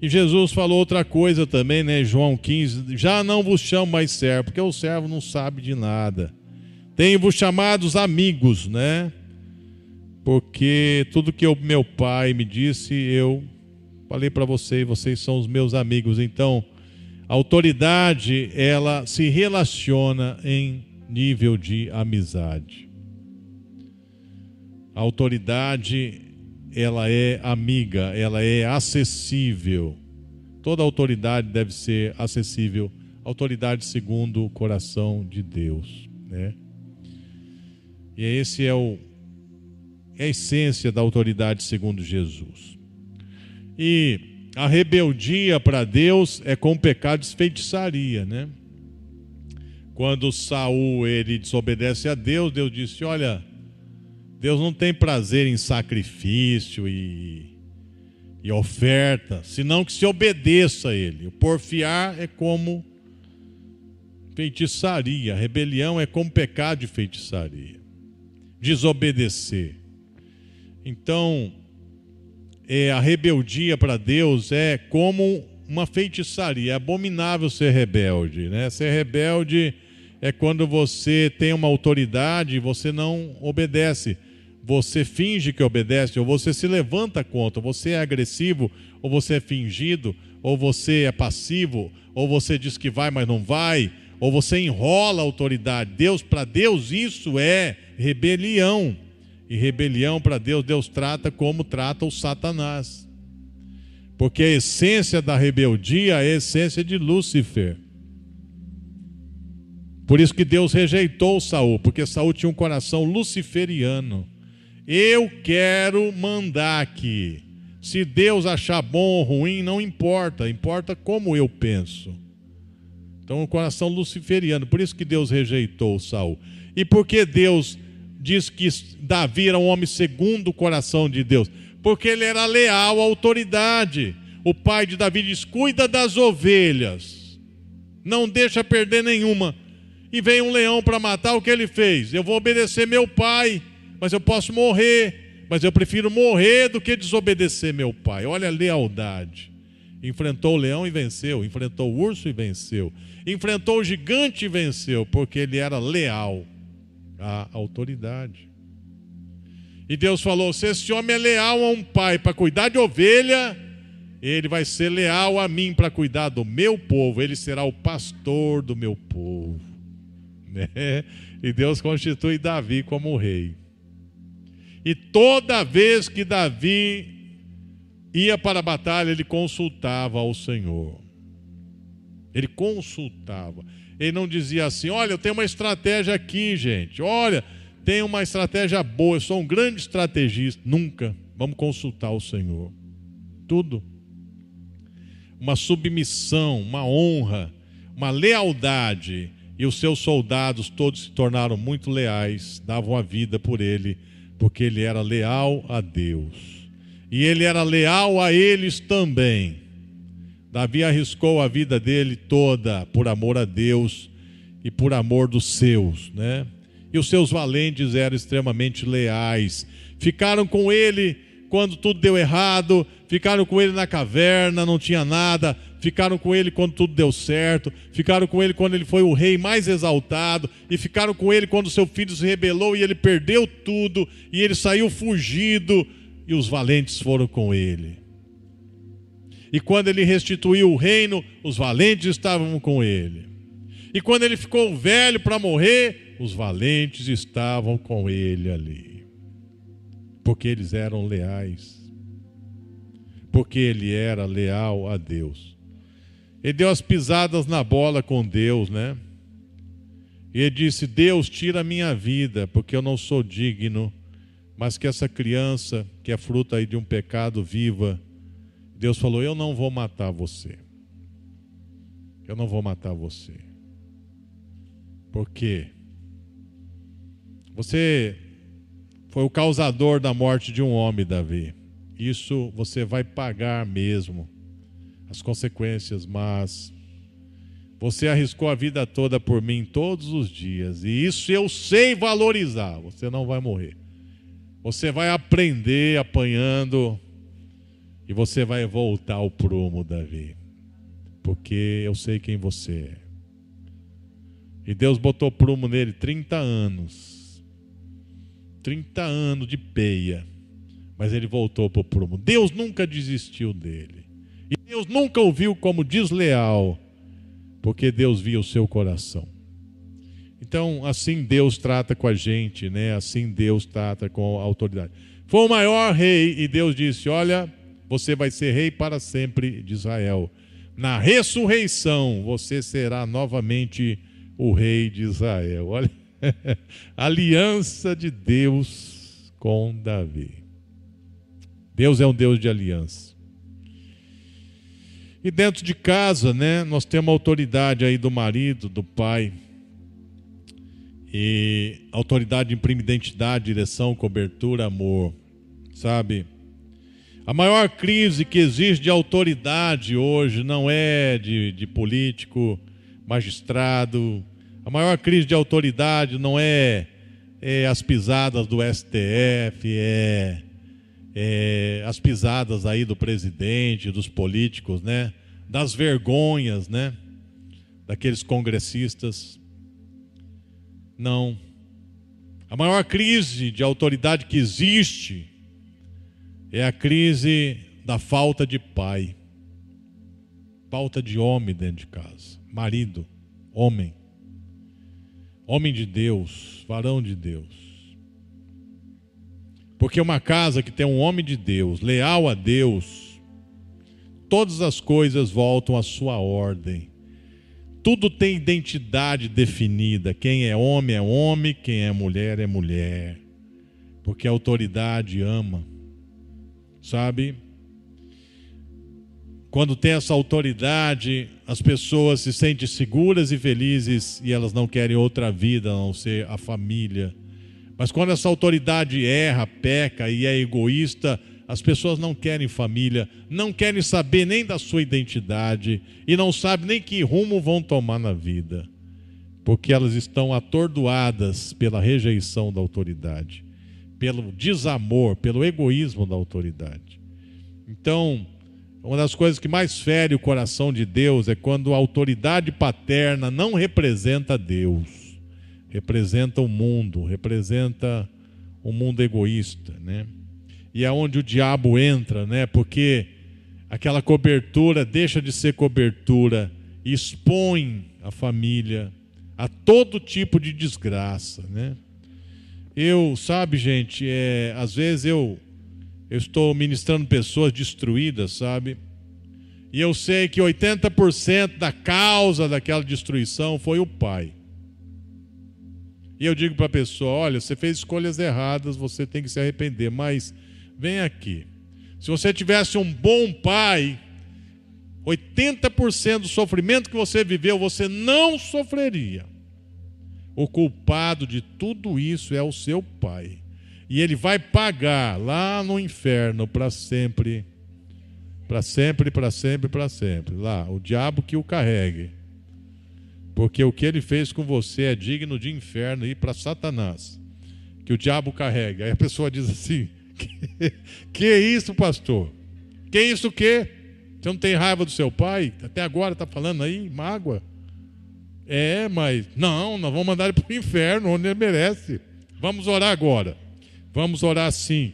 E Jesus falou outra coisa também, né? João 15: Já não vos chamo mais servo, porque o servo não sabe de nada. Tenho-vos chamados amigos, né? Porque tudo que o meu pai me disse, eu Falei para vocês, vocês são os meus amigos. Então, a autoridade, ela se relaciona em nível de amizade. A autoridade, ela é amiga, ela é acessível. Toda autoridade deve ser acessível. Autoridade segundo o coração de Deus, né? E esse é o é a essência da autoridade segundo Jesus. E a rebeldia para Deus é com o pecado de feitiçaria, né? Quando Saul ele desobedece a Deus, Deus disse: "Olha, Deus não tem prazer em sacrifício e, e oferta, senão que se obedeça a ele. O porfiar é como feitiçaria, a rebelião é como pecado de feitiçaria. Desobedecer. Então, é, a rebeldia para Deus é como uma feitiçaria. É abominável ser rebelde. Né? Ser rebelde é quando você tem uma autoridade e você não obedece. Você finge que obedece, ou você se levanta contra, você é agressivo, ou você é fingido, ou você é passivo, ou você diz que vai, mas não vai, ou você enrola a autoridade. Deus, para Deus, isso é rebelião e rebelião para Deus, Deus trata como trata o Satanás. Porque a essência da rebeldia é a essência de Lúcifer. Por isso que Deus rejeitou Saul, porque Saul tinha um coração luciferiano. Eu quero mandar aqui. Se Deus achar bom ou ruim, não importa, importa como eu penso. Então, um coração luciferiano. Por isso que Deus rejeitou Saul. E porque Deus diz que Davi era um homem segundo o coração de Deus, porque ele era leal à autoridade. O pai de Davi diz: cuida das ovelhas, não deixa perder nenhuma. E vem um leão para matar, o que ele fez? Eu vou obedecer meu pai, mas eu posso morrer, mas eu prefiro morrer do que desobedecer meu pai. Olha a lealdade. Enfrentou o leão e venceu, enfrentou o urso e venceu, enfrentou o gigante e venceu, porque ele era leal a autoridade. E Deus falou: se esse homem é leal a um pai para cuidar de ovelha, ele vai ser leal a mim para cuidar do meu povo, ele será o pastor do meu povo. Né? E Deus constitui Davi como rei. E toda vez que Davi ia para a batalha, ele consultava ao Senhor. Ele consultava. Ele não dizia assim: olha, eu tenho uma estratégia aqui, gente. Olha, tem uma estratégia boa, eu sou um grande estrategista. Nunca. Vamos consultar o Senhor. Tudo. Uma submissão, uma honra, uma lealdade. E os seus soldados todos se tornaram muito leais, davam a vida por ele, porque ele era leal a Deus. E ele era leal a eles também. Davi arriscou a vida dele toda por amor a Deus e por amor dos seus, né? E os seus valentes eram extremamente leais. Ficaram com ele quando tudo deu errado, ficaram com ele na caverna, não tinha nada, ficaram com ele quando tudo deu certo, ficaram com ele quando ele foi o rei mais exaltado, e ficaram com ele quando seu filho se rebelou e ele perdeu tudo, e ele saiu fugido, e os valentes foram com ele. E quando ele restituiu o reino, os valentes estavam com ele. E quando ele ficou velho para morrer, os valentes estavam com ele ali. Porque eles eram leais. Porque ele era leal a Deus. Ele deu as pisadas na bola com Deus, né? E ele disse: Deus, tira a minha vida, porque eu não sou digno, mas que essa criança, que é fruto aí de um pecado, viva. Deus falou: Eu não vou matar você. Eu não vou matar você. Por quê? Você foi o causador da morte de um homem, Davi. Isso você vai pagar mesmo as consequências, mas você arriscou a vida toda por mim todos os dias, e isso eu sei valorizar. Você não vai morrer. Você vai aprender apanhando e você vai voltar ao prumo, Davi, porque eu sei quem você é. E Deus botou prumo nele 30 anos. 30 anos de peia. Mas ele voltou para o prumo. Deus nunca desistiu dele. E Deus nunca o viu como desleal porque Deus via o seu coração. Então, assim Deus trata com a gente, né? Assim Deus trata com a autoridade. Foi o maior rei e Deus disse: Olha, você vai ser rei para sempre de Israel. Na ressurreição, você será novamente o rei de Israel. Olha, aliança de Deus com Davi. Deus é um Deus de aliança. E dentro de casa, né, nós temos a autoridade aí do marido, do pai. E autoridade imprime identidade, direção, cobertura, amor. Sabe? A maior crise que existe de autoridade hoje não é de, de político, magistrado. A maior crise de autoridade não é, é as pisadas do STF, é é, as pisadas aí do presidente, dos políticos, né? Das vergonhas, né? Daqueles congressistas. Não. A maior crise de autoridade que existe é a crise da falta de pai. Falta de homem dentro de casa. Marido, homem. Homem de Deus, varão de Deus. Porque uma casa que tem um homem de Deus, leal a Deus, todas as coisas voltam à sua ordem. Tudo tem identidade definida. Quem é homem é homem, quem é mulher é mulher. Porque a autoridade ama. Sabe? Quando tem essa autoridade, as pessoas se sentem seguras e felizes e elas não querem outra vida a não ser a família mas quando essa autoridade erra, peca e é egoísta, as pessoas não querem família, não querem saber nem da sua identidade e não sabem nem que rumo vão tomar na vida, porque elas estão atordoadas pela rejeição da autoridade, pelo desamor, pelo egoísmo da autoridade. Então, uma das coisas que mais fere o coração de Deus é quando a autoridade paterna não representa Deus representa o mundo, representa um mundo egoísta, né? E é onde o diabo entra, né? Porque aquela cobertura deixa de ser cobertura e expõe a família a todo tipo de desgraça, né? Eu, sabe, gente, é, às vezes eu eu estou ministrando pessoas destruídas, sabe? E eu sei que 80% da causa daquela destruição foi o pai. E eu digo para a pessoa: olha, você fez escolhas erradas, você tem que se arrepender, mas vem aqui. Se você tivesse um bom pai, 80% do sofrimento que você viveu, você não sofreria. O culpado de tudo isso é o seu pai. E ele vai pagar lá no inferno para sempre. Para sempre, para sempre, para sempre. Lá, o diabo que o carregue. Porque o que ele fez com você é digno de inferno e para Satanás, que o diabo carrega. Aí a pessoa diz assim: Que, que isso, pastor? Que isso que? Você não tem raiva do seu pai? Até agora está falando aí, mágoa. É, mas não, nós vamos mandar ele para o inferno, onde ele merece. Vamos orar agora. Vamos orar sim.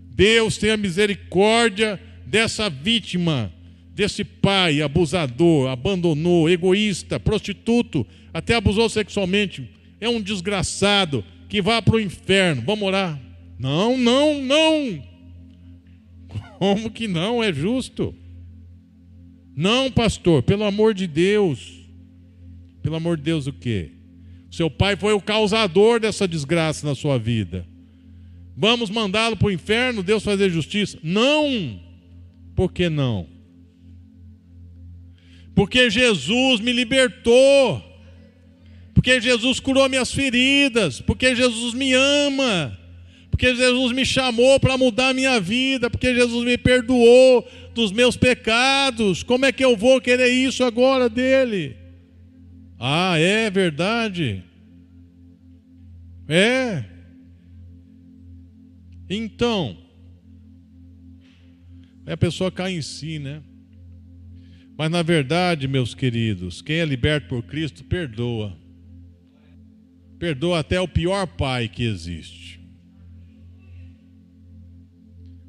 Deus tenha misericórdia dessa vítima desse pai abusador, abandonou, egoísta, prostituto, até abusou sexualmente, é um desgraçado que vá para o inferno. Vamos orar? Não, não, não. Como que não? É justo. Não, pastor, pelo amor de Deus. Pelo amor de Deus, o quê? Seu pai foi o causador dessa desgraça na sua vida. Vamos mandá-lo para o inferno, Deus fazer justiça? Não! Por que não? Porque Jesus me libertou. Porque Jesus curou minhas feridas. Porque Jesus me ama. Porque Jesus me chamou para mudar a minha vida. Porque Jesus me perdoou dos meus pecados. Como é que eu vou querer isso agora dele? Ah, é verdade? É. Então, a pessoa cai em si, né? Mas na verdade, meus queridos, quem é liberto por Cristo perdoa. Perdoa até o pior pai que existe.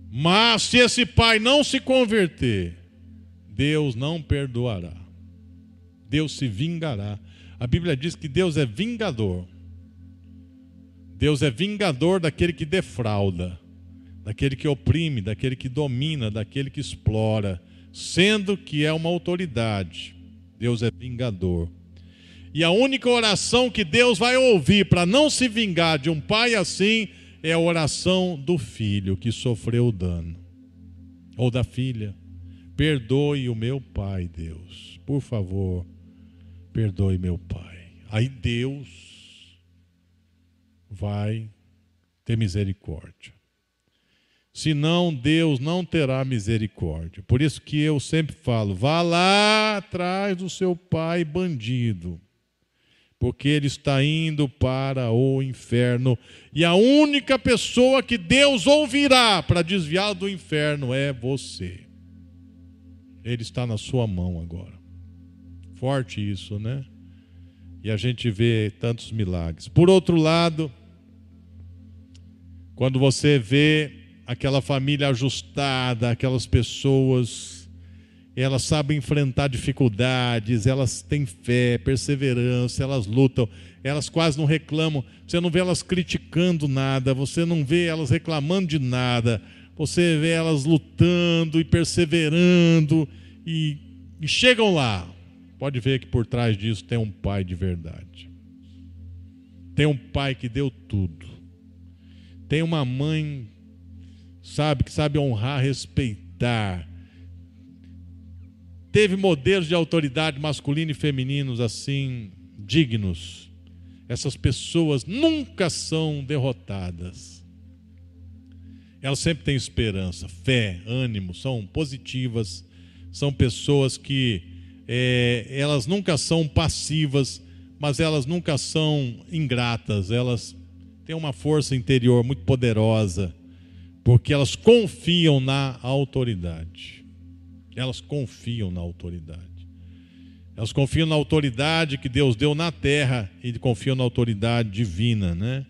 Mas se esse pai não se converter, Deus não perdoará. Deus se vingará. A Bíblia diz que Deus é vingador. Deus é vingador daquele que defrauda, daquele que oprime, daquele que domina, daquele que explora, sendo que é uma autoridade. Deus é vingador. E a única oração que Deus vai ouvir para não se vingar de um pai assim é a oração do filho que sofreu o dano, ou da filha. Perdoe o meu pai, Deus. Por favor, perdoe meu pai. Aí Deus vai ter misericórdia. Senão Deus não terá misericórdia. Por isso que eu sempre falo: vá lá atrás do seu pai bandido, porque ele está indo para o inferno. E a única pessoa que Deus ouvirá para desviar do inferno é você. Ele está na sua mão agora. Forte isso, né? E a gente vê tantos milagres. Por outro lado, quando você vê aquela família ajustada, aquelas pessoas, elas sabem enfrentar dificuldades, elas têm fé, perseverança, elas lutam, elas quase não reclamam, você não vê elas criticando nada, você não vê elas reclamando de nada, você vê elas lutando e perseverando e, e chegam lá. Pode ver que por trás disso tem um pai de verdade. Tem um pai que deu tudo. Tem uma mãe, sabe, que sabe honrar, respeitar. Teve modelos de autoridade masculino e femininos assim, dignos. Essas pessoas nunca são derrotadas. Elas sempre têm esperança, fé, ânimo, são positivas, são pessoas que é, elas nunca são passivas, mas elas nunca são ingratas, elas têm uma força interior muito poderosa, porque elas confiam na autoridade. Elas confiam na autoridade. Elas confiam na autoridade que Deus deu na terra e confiam na autoridade divina, né?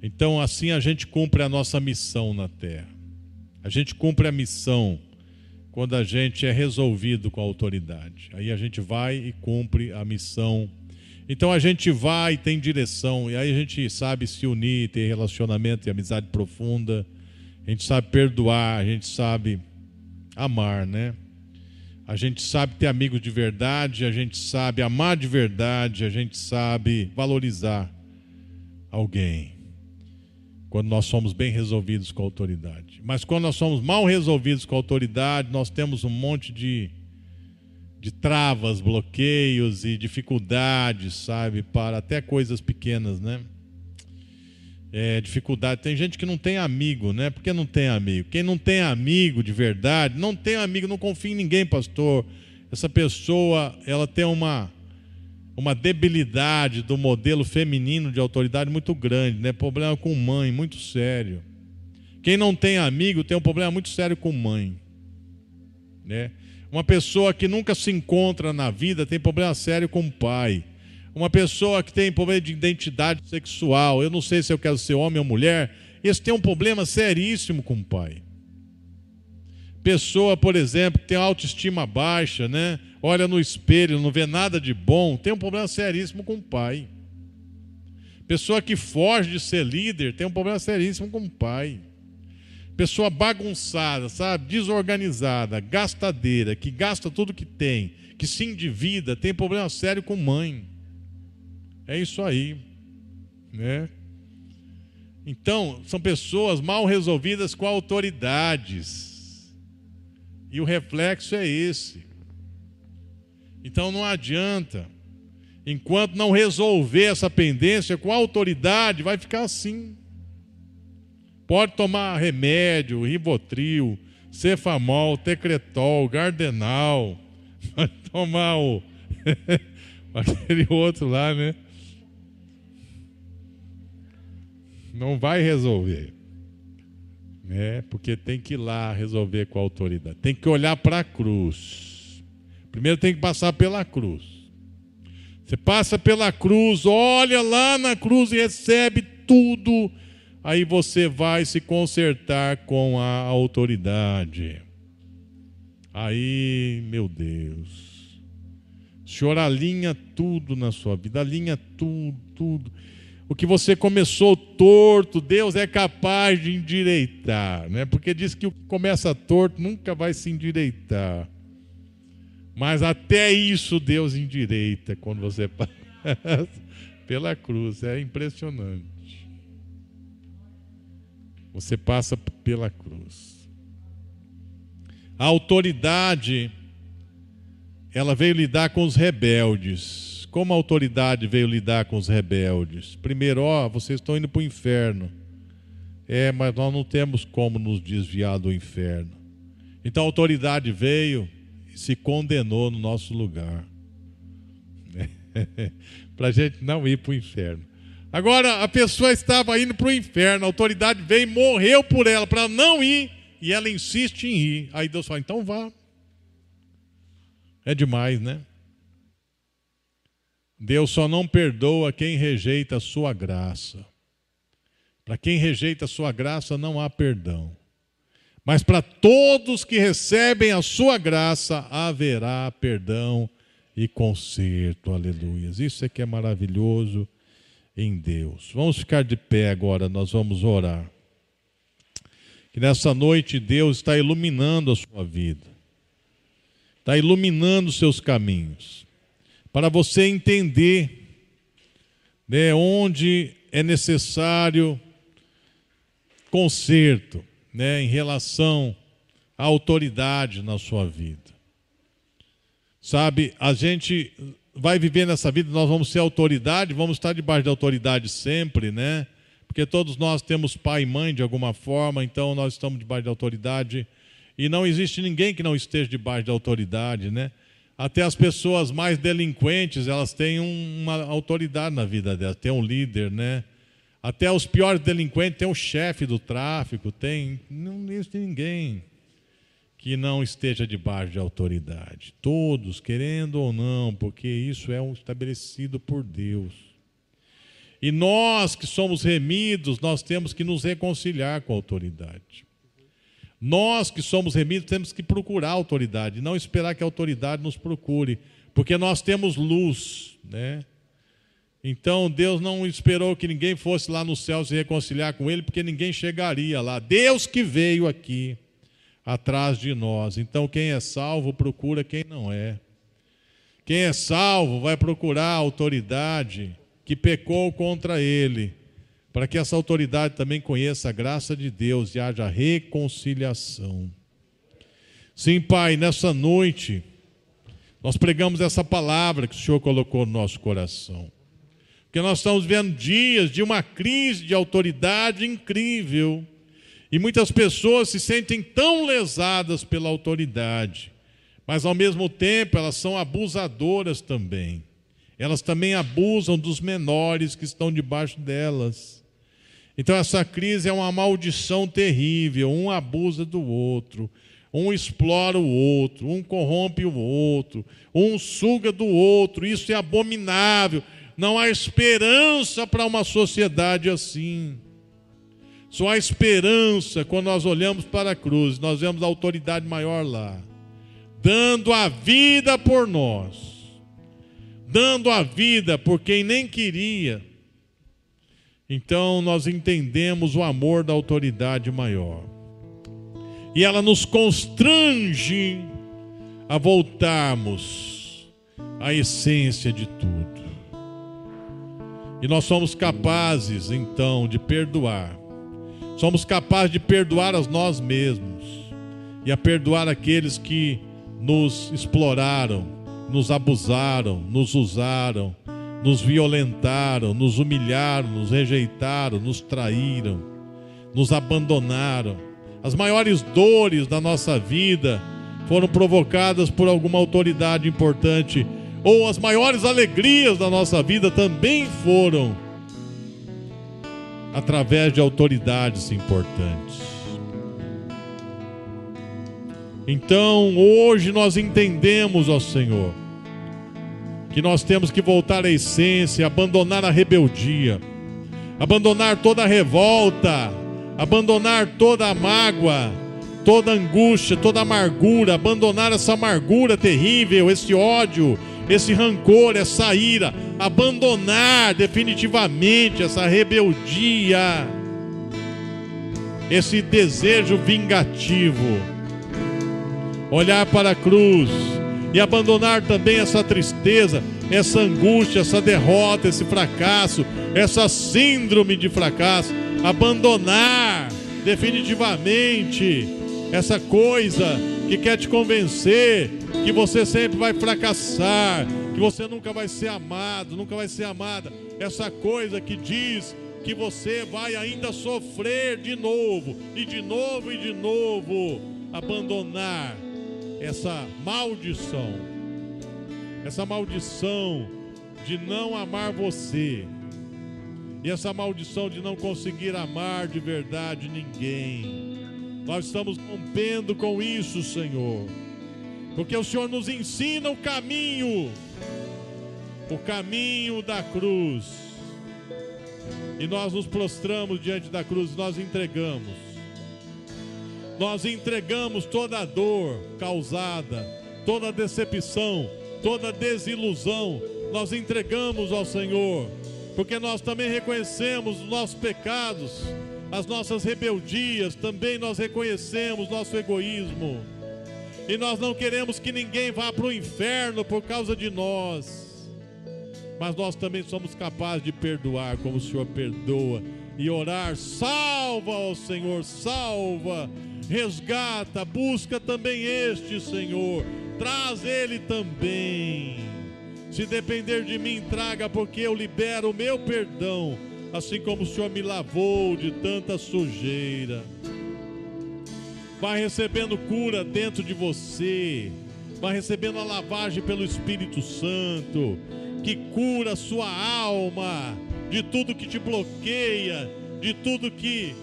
Então, assim a gente cumpre a nossa missão na terra. A gente cumpre a missão quando a gente é resolvido com a autoridade. Aí a gente vai e cumpre a missão. Então a gente vai e tem direção, e aí a gente sabe se unir, ter relacionamento e amizade profunda. A gente sabe perdoar, a gente sabe amar, né? A gente sabe ter amigos de verdade, a gente sabe amar de verdade, a gente sabe valorizar alguém quando nós somos bem resolvidos com a autoridade. Mas quando nós somos mal resolvidos com a autoridade, nós temos um monte de, de travas, bloqueios e dificuldades, sabe, para até coisas pequenas, né? É, dificuldade. Tem gente que não tem amigo, né? Por que não tem amigo? Quem não tem amigo de verdade, não tem amigo, não confia em ninguém, pastor. Essa pessoa, ela tem uma uma debilidade do modelo feminino de autoridade muito grande, né? Problema com mãe, muito sério. Quem não tem amigo tem um problema muito sério com mãe, né? Uma pessoa que nunca se encontra na vida tem problema sério com pai. Uma pessoa que tem problema de identidade sexual, eu não sei se eu quero ser homem ou mulher, esse tem um problema seríssimo com o pai. Pessoa, por exemplo, que tem autoestima baixa, né? olha no espelho, não vê nada de bom, tem um problema seríssimo com o pai. Pessoa que foge de ser líder tem um problema seríssimo com o pai. Pessoa bagunçada, sabe? Desorganizada, gastadeira, que gasta tudo que tem, que se endivida, tem problema sério com mãe. É isso aí, né? Então, são pessoas mal resolvidas com autoridades. E o reflexo é esse. Então não adianta. Enquanto não resolver essa pendência com autoridade, vai ficar assim. Pode tomar remédio, ribotril, cefamol, tecretol, gardenal. Vai tomar o aquele outro lá, né? Não vai resolver. Né? Porque tem que ir lá resolver com a autoridade. Tem que olhar para a cruz. Primeiro tem que passar pela cruz. Você passa pela cruz, olha lá na cruz e recebe tudo aí você vai se consertar com a autoridade. Aí, meu Deus, o Senhor alinha tudo na sua vida, alinha tudo, tudo. O que você começou torto, Deus é capaz de endireitar, né? Porque diz que o que começa torto nunca vai se endireitar. Mas até isso Deus endireita quando você passa pela cruz, é impressionante. Você passa pela cruz. A autoridade, ela veio lidar com os rebeldes. Como a autoridade veio lidar com os rebeldes? Primeiro, ó, vocês estão indo para o inferno. É, mas nós não temos como nos desviar do inferno. Então a autoridade veio e se condenou no nosso lugar. para a gente não ir para o inferno. Agora, a pessoa estava indo para o inferno, a autoridade veio morreu por ela, para não ir, e ela insiste em ir. Aí Deus fala: então vá. É demais, né? Deus só não perdoa quem rejeita a sua graça. Para quem rejeita a sua graça, não há perdão. Mas para todos que recebem a sua graça, haverá perdão e conserto. Aleluias. Isso é que é maravilhoso em Deus. Vamos ficar de pé agora, nós vamos orar. Que nessa noite Deus está iluminando a sua vida, está iluminando os seus caminhos, para você entender né, onde é necessário conserto né, em relação à autoridade na sua vida. Sabe, a gente vai viver nessa vida, nós vamos ser autoridade, vamos estar debaixo da autoridade sempre, né? Porque todos nós temos pai e mãe de alguma forma, então nós estamos debaixo da autoridade. E não existe ninguém que não esteja debaixo da autoridade, né? Até as pessoas mais delinquentes, elas têm uma autoridade na vida delas, tem um líder, né? Até os piores delinquentes tem o chefe do tráfico, tem. Não existe ninguém que não esteja debaixo de autoridade. Todos, querendo ou não, porque isso é um estabelecido por Deus. E nós que somos remidos, nós temos que nos reconciliar com a autoridade. Nós que somos remidos temos que procurar a autoridade, não esperar que a autoridade nos procure, porque nós temos luz, né? Então Deus não esperou que ninguém fosse lá no céu se reconciliar com ele, porque ninguém chegaria lá. Deus que veio aqui atrás de nós. Então, quem é salvo procura quem não é. Quem é salvo vai procurar a autoridade que pecou contra ele, para que essa autoridade também conheça a graça de Deus e haja reconciliação. Sim, Pai, nessa noite, nós pregamos essa palavra que o Senhor colocou no nosso coração. Porque nós estamos vendo dias de uma crise de autoridade incrível e muitas pessoas se sentem tão lesadas pela autoridade, mas ao mesmo tempo elas são abusadoras também. Elas também abusam dos menores que estão debaixo delas. Então essa crise é uma maldição terrível, um abusa do outro, um explora o outro, um corrompe o outro, um suga do outro. Isso é abominável. Não há esperança para uma sociedade assim. Só há esperança quando nós olhamos para a cruz, nós vemos a autoridade maior lá, dando a vida por nós, dando a vida por quem nem queria. Então nós entendemos o amor da autoridade maior. e ela nos constrange a voltarmos à essência de tudo. E nós somos capazes, então, de perdoar. Somos capazes de perdoar a nós mesmos e a perdoar aqueles que nos exploraram, nos abusaram, nos usaram, nos violentaram, nos humilharam, nos rejeitaram, nos traíram, nos abandonaram. As maiores dores da nossa vida foram provocadas por alguma autoridade importante, ou as maiores alegrias da nossa vida também foram através de autoridades importantes. Então, hoje nós entendemos, ó Senhor, que nós temos que voltar à essência, abandonar a rebeldia, abandonar toda a revolta, abandonar toda a mágoa, toda a angústia, toda a amargura, abandonar essa amargura terrível, esse ódio, esse rancor, essa ira, abandonar definitivamente essa rebeldia, esse desejo vingativo. Olhar para a cruz e abandonar também essa tristeza, essa angústia, essa derrota, esse fracasso, essa síndrome de fracasso, abandonar definitivamente essa coisa que quer te convencer que você sempre vai fracassar, que você nunca vai ser amado, nunca vai ser amada, essa coisa que diz que você vai ainda sofrer de novo, e de novo e de novo, abandonar essa maldição, essa maldição de não amar você, e essa maldição de não conseguir amar de verdade ninguém. Nós estamos rompendo com isso, Senhor, porque o Senhor nos ensina o caminho, o caminho da cruz, e nós nos prostramos diante da cruz, nós entregamos. Nós entregamos toda a dor causada, toda a decepção, toda a desilusão, nós entregamos ao Senhor, porque nós também reconhecemos os nossos pecados, as nossas rebeldias, também nós reconhecemos nosso egoísmo. E nós não queremos que ninguém vá para o inferno por causa de nós. Mas nós também somos capazes de perdoar como o Senhor perdoa e orar: salva, ó Senhor, salva resgata, busca também este, Senhor, traz ele também. Se depender de mim, traga, porque eu libero o meu perdão, assim como o Senhor me lavou de tanta sujeira. Vai recebendo cura dentro de você, vai recebendo a lavagem pelo Espírito Santo, que cura a sua alma de tudo que te bloqueia, de tudo que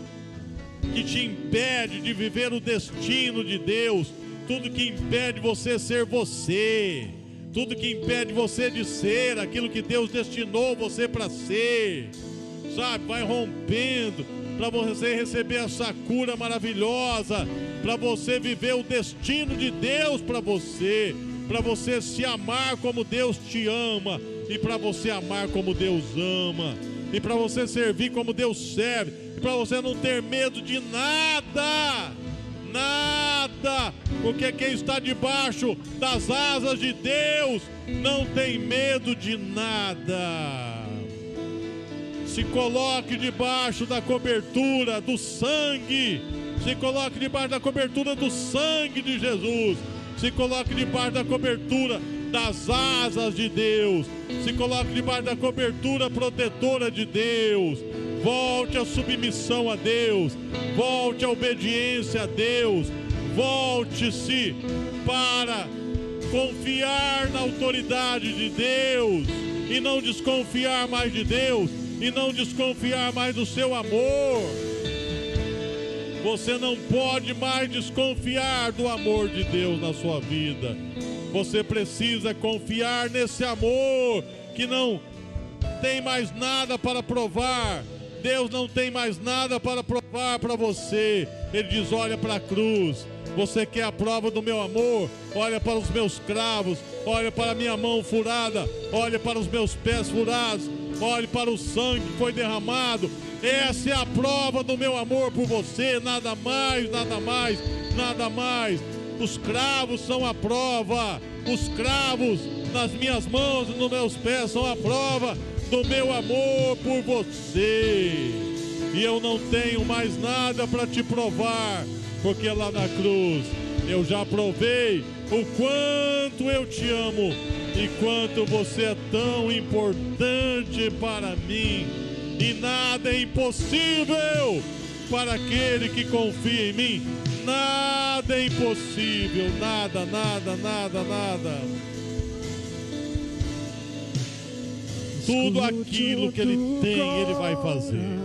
que te impede de viver o destino de Deus, tudo que impede você ser você, tudo que impede você de ser aquilo que Deus destinou você para ser, sabe? Vai rompendo para você receber essa cura maravilhosa, para você viver o destino de Deus para você, para você se amar como Deus te ama e para você amar como Deus ama e para você servir como Deus serve, e para você não ter medo de nada, nada, porque quem está debaixo das asas de Deus não tem medo de nada. Se coloque debaixo da cobertura do sangue, se coloque debaixo da cobertura do sangue de Jesus, se coloque debaixo da cobertura das asas de Deus. Se coloque debaixo da cobertura protetora de Deus. Volte à submissão a Deus. Volte à obediência a Deus. Volte-se para confiar na autoridade de Deus e não desconfiar mais de Deus e não desconfiar mais do seu amor. Você não pode mais desconfiar do amor de Deus na sua vida. Você precisa confiar nesse amor que não tem mais nada para provar. Deus não tem mais nada para provar para você. Ele diz: olha para a cruz. Você quer a prova do meu amor? Olha para os meus cravos, olha para a minha mão furada, olha para os meus pés furados, olhe para o sangue que foi derramado, Essa é a prova do meu amor por você, nada mais, nada mais, nada mais. Os cravos são a prova, os cravos nas minhas mãos e nos meus pés são a prova do meu amor por você. E eu não tenho mais nada para te provar, porque lá na cruz eu já provei o quanto eu te amo e quanto você é tão importante para mim. E nada é impossível para aquele que confia em mim. Nada é impossível, nada, nada, nada, nada. Tudo aquilo que ele tem, ele vai fazer.